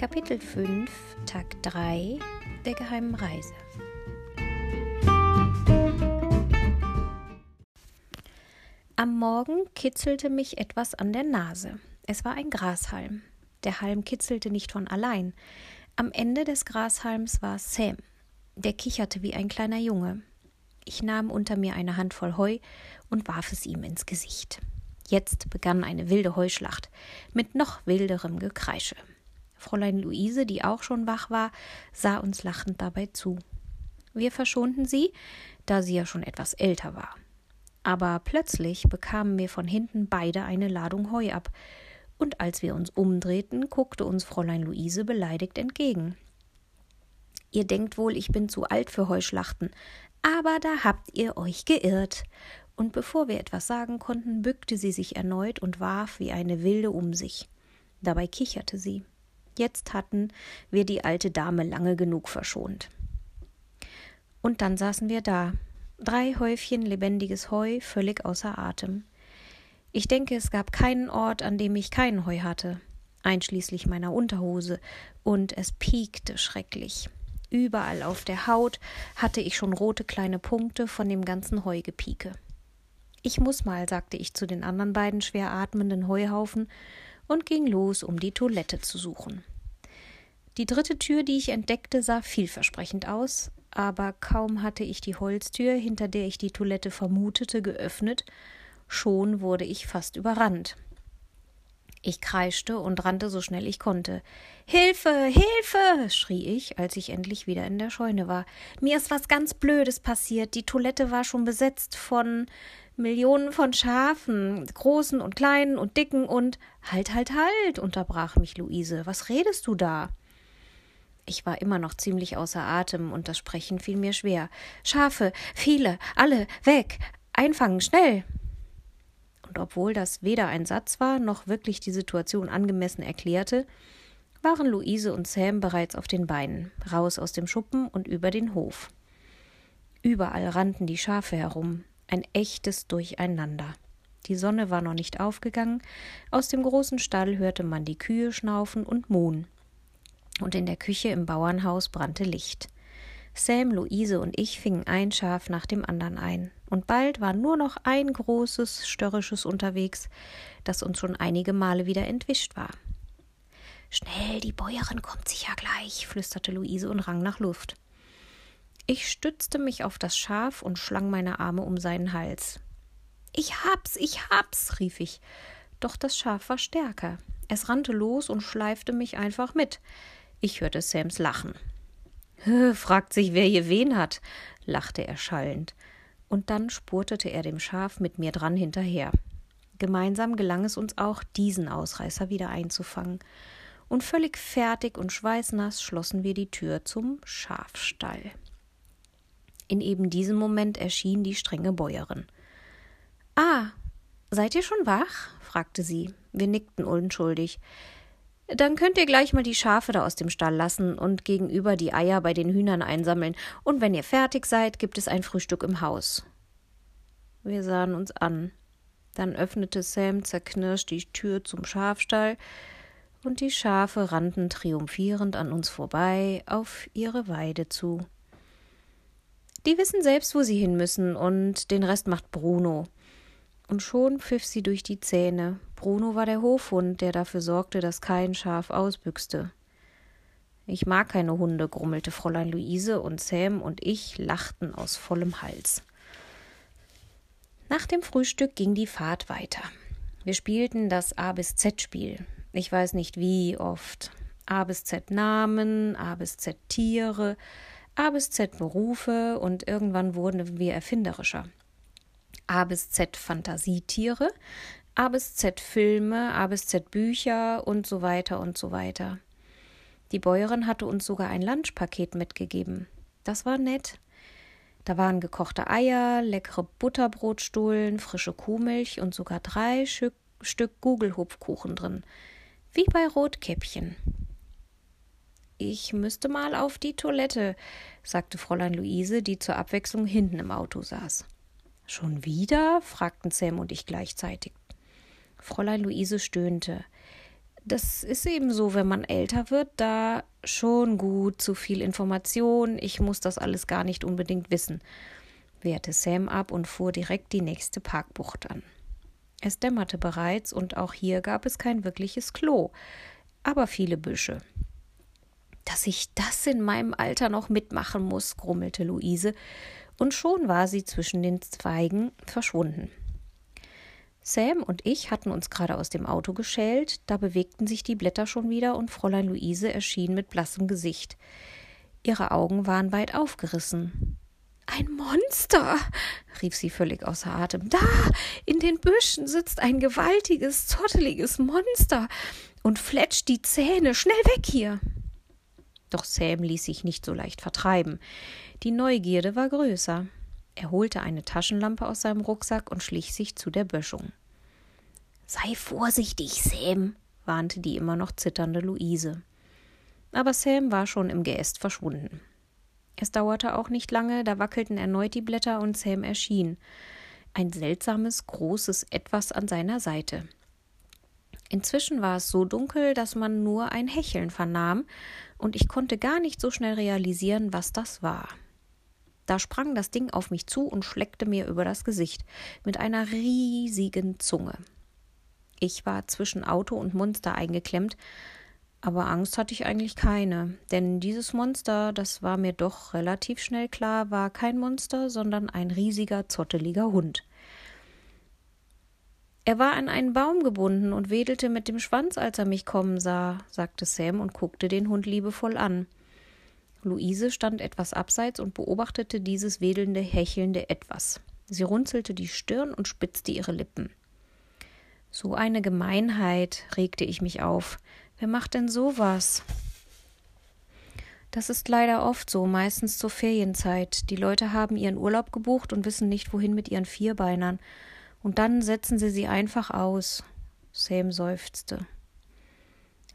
Kapitel 5, Tag 3 der geheimen Reise. Am Morgen kitzelte mich etwas an der Nase. Es war ein Grashalm. Der Halm kitzelte nicht von allein. Am Ende des Grashalms war Sam. Der kicherte wie ein kleiner Junge. Ich nahm unter mir eine Handvoll Heu und warf es ihm ins Gesicht. Jetzt begann eine wilde Heuschlacht mit noch wilderem Gekreische. Fräulein Luise, die auch schon wach war, sah uns lachend dabei zu. Wir verschonten sie, da sie ja schon etwas älter war. Aber plötzlich bekamen wir von hinten beide eine Ladung Heu ab, und als wir uns umdrehten, guckte uns Fräulein Luise beleidigt entgegen. Ihr denkt wohl, ich bin zu alt für Heuschlachten, aber da habt ihr euch geirrt und bevor wir etwas sagen konnten, bückte sie sich erneut und warf wie eine Wilde um sich. Dabei kicherte sie. Jetzt hatten wir die alte Dame lange genug verschont. Und dann saßen wir da, drei Häufchen lebendiges Heu, völlig außer Atem. Ich denke, es gab keinen Ort, an dem ich kein Heu hatte, einschließlich meiner Unterhose, und es piekte schrecklich. Überall auf der Haut hatte ich schon rote kleine Punkte von dem ganzen Heugepieke. Ich muss mal, sagte ich zu den anderen beiden schwer atmenden Heuhaufen und ging los, um die Toilette zu suchen. Die dritte Tür, die ich entdeckte, sah vielversprechend aus, aber kaum hatte ich die Holztür, hinter der ich die Toilette vermutete, geöffnet, schon wurde ich fast überrannt. Ich kreischte und rannte so schnell ich konnte. Hilfe, Hilfe! schrie ich, als ich endlich wieder in der Scheune war. Mir ist was ganz Blödes passiert. Die Toilette war schon besetzt von Millionen von Schafen, großen und kleinen und dicken und Halt, halt, halt, unterbrach mich Luise. Was redest du da? Ich war immer noch ziemlich außer Atem und das Sprechen fiel mir schwer. Schafe, viele, alle, weg, einfangen, schnell. Und obwohl das weder ein Satz war, noch wirklich die Situation angemessen erklärte, waren Luise und Sam bereits auf den Beinen, raus aus dem Schuppen und über den Hof. Überall rannten die Schafe herum, ein echtes Durcheinander. Die Sonne war noch nicht aufgegangen, aus dem großen Stall hörte man die Kühe schnaufen und muhen. Und in der Küche im Bauernhaus brannte Licht. Sam, Luise und ich fingen ein Schaf nach dem anderen ein, und bald war nur noch ein großes, störrisches unterwegs, das uns schon einige Male wieder entwischt war. Schnell, die Bäuerin kommt sicher gleich, flüsterte Luise und rang nach Luft. Ich stützte mich auf das Schaf und schlang meine Arme um seinen Hals. Ich hab's, ich hab's, rief ich. Doch das Schaf war stärker. Es rannte los und schleifte mich einfach mit. Ich hörte Sams Lachen. Fragt sich, wer hier wen hat, lachte er schallend. Und dann spurtete er dem Schaf mit mir dran hinterher. Gemeinsam gelang es uns auch, diesen Ausreißer wieder einzufangen. Und völlig fertig und schweißnass schlossen wir die Tür zum Schafstall. In eben diesem Moment erschien die strenge Bäuerin. Ah, seid ihr schon wach? fragte sie. Wir nickten unschuldig. Dann könnt ihr gleich mal die Schafe da aus dem Stall lassen und gegenüber die Eier bei den Hühnern einsammeln, und wenn ihr fertig seid, gibt es ein Frühstück im Haus. Wir sahen uns an. Dann öffnete Sam zerknirscht die Tür zum Schafstall, und die Schafe rannten triumphierend an uns vorbei auf ihre Weide zu. Die wissen selbst, wo sie hin müssen, und den Rest macht Bruno. Und schon pfiff sie durch die Zähne. Bruno war der Hofhund, der dafür sorgte, dass kein Schaf ausbüchste. Ich mag keine Hunde, grummelte Fräulein Luise, und Sam und ich lachten aus vollem Hals. Nach dem Frühstück ging die Fahrt weiter. Wir spielten das A bis Z Spiel. Ich weiß nicht wie oft. A bis Z Namen, A bis Z Tiere, A bis Z Berufe und irgendwann wurden wir erfinderischer. A bis Z Fantasietiere, A bis Z Filme, A bis Z Bücher und so weiter und so weiter. Die Bäuerin hatte uns sogar ein Lunchpaket mitgegeben. Das war nett. Da waren gekochte Eier, leckere Butterbrotstullen, frische Kuhmilch und sogar drei Stück, Stück Gugelhupfkuchen drin. Wie bei Rotkäppchen. Ich müsste mal auf die Toilette, sagte Fräulein Luise, die zur Abwechslung hinten im Auto saß. Schon wieder? fragten Sam und ich gleichzeitig. Fräulein Luise stöhnte. das ist eben so, wenn man älter wird, da schon gut zu viel Information. Ich muss das alles gar nicht unbedingt wissen, wehrte Sam ab und fuhr direkt die nächste Parkbucht an. Es dämmerte bereits und auch hier gab es kein wirkliches Klo, aber viele Büsche. Dass ich das in meinem Alter noch mitmachen muss, grummelte Luise, und schon war sie zwischen den Zweigen verschwunden. Sam und ich hatten uns gerade aus dem Auto geschält, da bewegten sich die Blätter schon wieder und Fräulein Luise erschien mit blassem Gesicht. Ihre Augen waren weit aufgerissen. Ein Monster, rief sie völlig außer Atem. Da, in den Büschen sitzt ein gewaltiges, zotteliges Monster und fletscht die Zähne. Schnell weg hier. Doch Sam ließ sich nicht so leicht vertreiben. Die Neugierde war größer. Er holte eine Taschenlampe aus seinem Rucksack und schlich sich zu der Böschung. Sei vorsichtig, Sam, warnte die immer noch zitternde Luise. Aber Sam war schon im Geäst verschwunden. Es dauerte auch nicht lange, da wackelten erneut die Blätter und Sam erschien. Ein seltsames, großes Etwas an seiner Seite. Inzwischen war es so dunkel, dass man nur ein Hecheln vernahm, und ich konnte gar nicht so schnell realisieren, was das war. Da sprang das Ding auf mich zu und schleckte mir über das Gesicht mit einer riesigen Zunge. Ich war zwischen Auto und Monster eingeklemmt, aber Angst hatte ich eigentlich keine, denn dieses Monster, das war mir doch relativ schnell klar, war kein Monster, sondern ein riesiger, zotteliger Hund. Er war an einen Baum gebunden und wedelte mit dem Schwanz, als er mich kommen sah, sagte Sam und guckte den Hund liebevoll an. Luise stand etwas abseits und beobachtete dieses wedelnde, hechelnde Etwas. Sie runzelte die Stirn und spitzte ihre Lippen. So eine Gemeinheit, regte ich mich auf. Wer macht denn sowas? Das ist leider oft so, meistens zur Ferienzeit. Die Leute haben ihren Urlaub gebucht und wissen nicht, wohin mit ihren Vierbeinern. Und dann setzen sie sie einfach aus. Sam seufzte.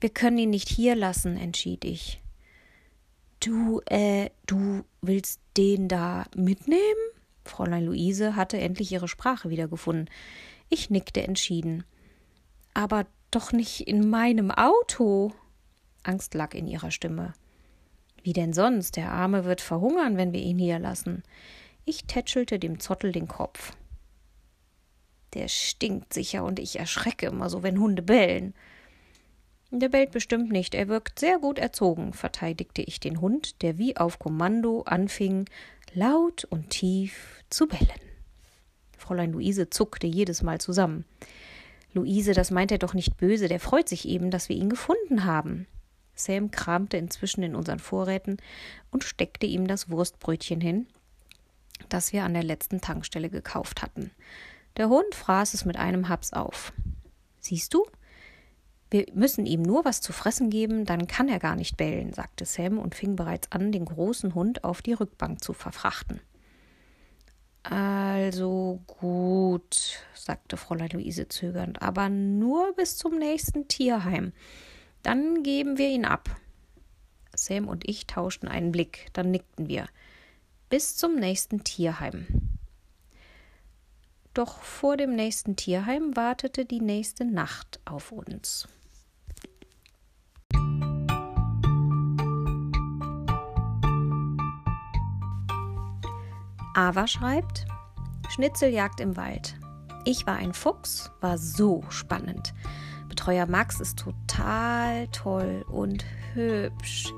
Wir können ihn nicht hier lassen, entschied ich. Du, äh, du willst den da mitnehmen? Fräulein Luise hatte endlich ihre Sprache wiedergefunden. Ich nickte entschieden. Aber doch nicht in meinem Auto. Angst lag in ihrer Stimme. Wie denn sonst? Der Arme wird verhungern, wenn wir ihn hier lassen. Ich tätschelte dem Zottel den Kopf. Der stinkt sicher und ich erschrecke immer so, wenn Hunde bellen. Der bellt bestimmt nicht, er wirkt sehr gut erzogen, verteidigte ich den Hund, der wie auf Kommando anfing, laut und tief zu bellen. Fräulein Luise zuckte jedes Mal zusammen. Luise, das meint er doch nicht böse, der freut sich eben, dass wir ihn gefunden haben. Sam kramte inzwischen in unseren Vorräten und steckte ihm das Wurstbrötchen hin, das wir an der letzten Tankstelle gekauft hatten. Der Hund fraß es mit einem Haps auf. Siehst du, wir müssen ihm nur was zu fressen geben, dann kann er gar nicht bellen, sagte Sam und fing bereits an, den großen Hund auf die Rückbank zu verfrachten. Also gut, sagte Fräulein Luise zögernd, aber nur bis zum nächsten Tierheim. Dann geben wir ihn ab. Sam und ich tauschten einen Blick, dann nickten wir. Bis zum nächsten Tierheim. Doch vor dem nächsten Tierheim wartete die nächste Nacht auf uns. Ava schreibt: Schnitzeljagd im Wald. Ich war ein Fuchs, war so spannend. Betreuer Max ist total toll und hübsch.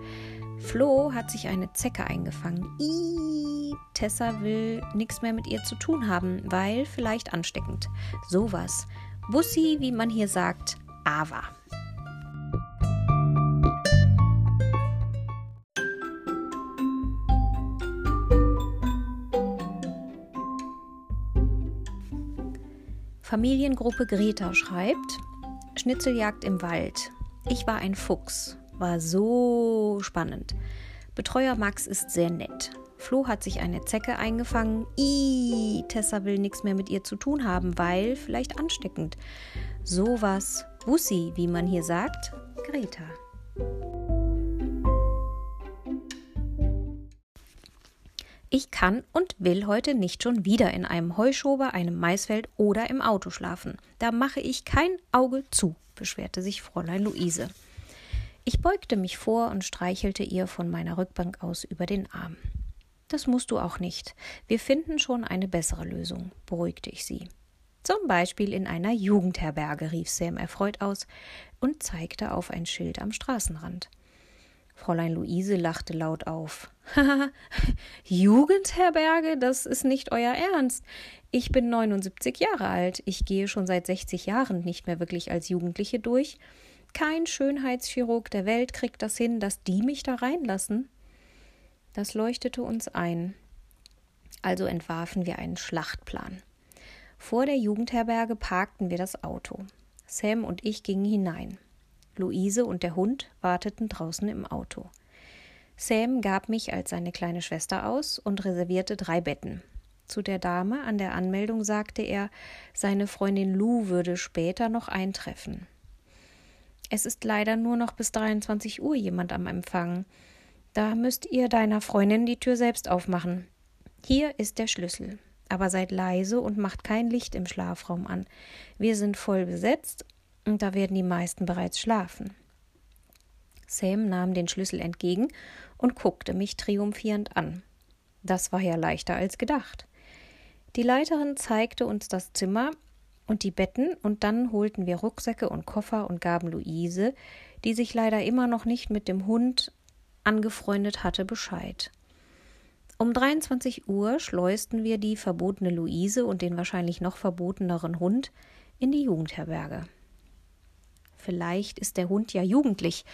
Flo hat sich eine Zecke eingefangen. Ih, Tessa will nichts mehr mit ihr zu tun haben, weil vielleicht ansteckend. Sowas. Bussi, wie man hier sagt, Ava. Familiengruppe Greta schreibt: Schnitzeljagd im Wald. Ich war ein Fuchs. War so spannend. Betreuer Max ist sehr nett. Flo hat sich eine Zecke eingefangen. Ih, Tessa will nichts mehr mit ihr zu tun haben, weil vielleicht ansteckend. Sowas. Bussi, wie man hier sagt. Greta. Ich kann und will heute nicht schon wieder in einem Heuschober, einem Maisfeld oder im Auto schlafen. Da mache ich kein Auge zu, beschwerte sich Fräulein Luise. Ich beugte mich vor und streichelte ihr von meiner Rückbank aus über den Arm. Das musst du auch nicht. Wir finden schon eine bessere Lösung, beruhigte ich sie. Zum Beispiel in einer Jugendherberge, rief Sam erfreut aus und zeigte auf ein Schild am Straßenrand. Fräulein Luise lachte laut auf. Jugendherberge, das ist nicht euer Ernst. Ich bin 79 Jahre alt. Ich gehe schon seit 60 Jahren nicht mehr wirklich als Jugendliche durch. Kein Schönheitschirurg der Welt kriegt das hin, dass die mich da reinlassen. Das leuchtete uns ein. Also entwarfen wir einen Schlachtplan. Vor der Jugendherberge parkten wir das Auto. Sam und ich gingen hinein. Luise und der Hund warteten draußen im Auto. Sam gab mich als seine kleine Schwester aus und reservierte drei Betten. Zu der Dame an der Anmeldung sagte er, seine Freundin Lou würde später noch eintreffen. Es ist leider nur noch bis 23 Uhr jemand am Empfang. Da müsst ihr deiner Freundin die Tür selbst aufmachen. Hier ist der Schlüssel. Aber seid leise und macht kein Licht im Schlafraum an. Wir sind voll besetzt und da werden die meisten bereits schlafen. Sam nahm den Schlüssel entgegen und guckte mich triumphierend an. Das war ja leichter als gedacht. Die Leiterin zeigte uns das Zimmer und die Betten, und dann holten wir Rucksäcke und Koffer und gaben Luise, die sich leider immer noch nicht mit dem Hund angefreundet hatte, Bescheid. Um 23 Uhr schleusten wir die verbotene Luise und den wahrscheinlich noch verboteneren Hund in die Jugendherberge. Vielleicht ist der Hund ja jugendlich.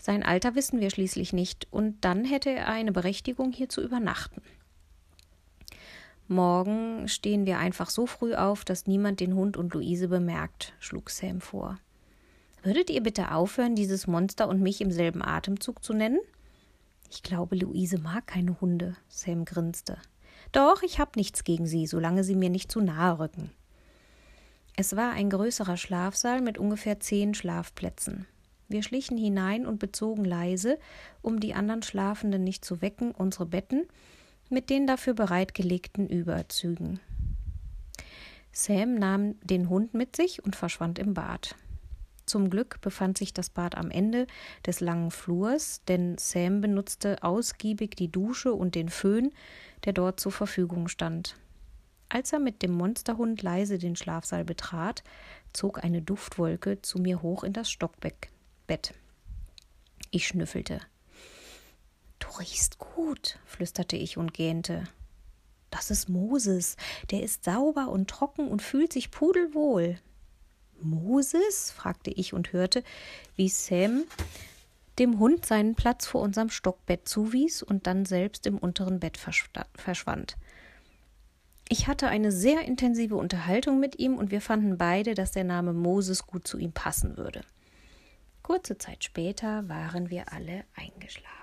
Sein Alter wissen wir schließlich nicht, und dann hätte er eine Berechtigung, hier zu übernachten. Morgen stehen wir einfach so früh auf, dass niemand den Hund und Luise bemerkt, schlug Sam vor. Würdet ihr bitte aufhören, dieses Monster und mich im selben Atemzug zu nennen? Ich glaube, Luise mag keine Hunde, Sam grinste. Doch, ich hab nichts gegen sie, solange sie mir nicht zu nahe rücken. Es war ein größerer Schlafsaal mit ungefähr zehn Schlafplätzen. Wir schlichen hinein und bezogen leise, um die anderen Schlafenden nicht zu wecken, unsere Betten mit den dafür bereitgelegten Überzügen. Sam nahm den Hund mit sich und verschwand im Bad. Zum Glück befand sich das Bad am Ende des langen Flurs, denn Sam benutzte ausgiebig die Dusche und den Föhn, der dort zur Verfügung stand. Als er mit dem Monsterhund leise den Schlafsaal betrat, zog eine Duftwolke zu mir hoch in das Stockbett. Ich schnüffelte. Du riechst gut, flüsterte ich und gähnte. Das ist Moses. Der ist sauber und trocken und fühlt sich pudelwohl. Moses? fragte ich und hörte, wie Sam dem Hund seinen Platz vor unserem Stockbett zuwies und dann selbst im unteren Bett verschwand. Ich hatte eine sehr intensive Unterhaltung mit ihm und wir fanden beide, dass der Name Moses gut zu ihm passen würde. Kurze Zeit später waren wir alle eingeschlafen.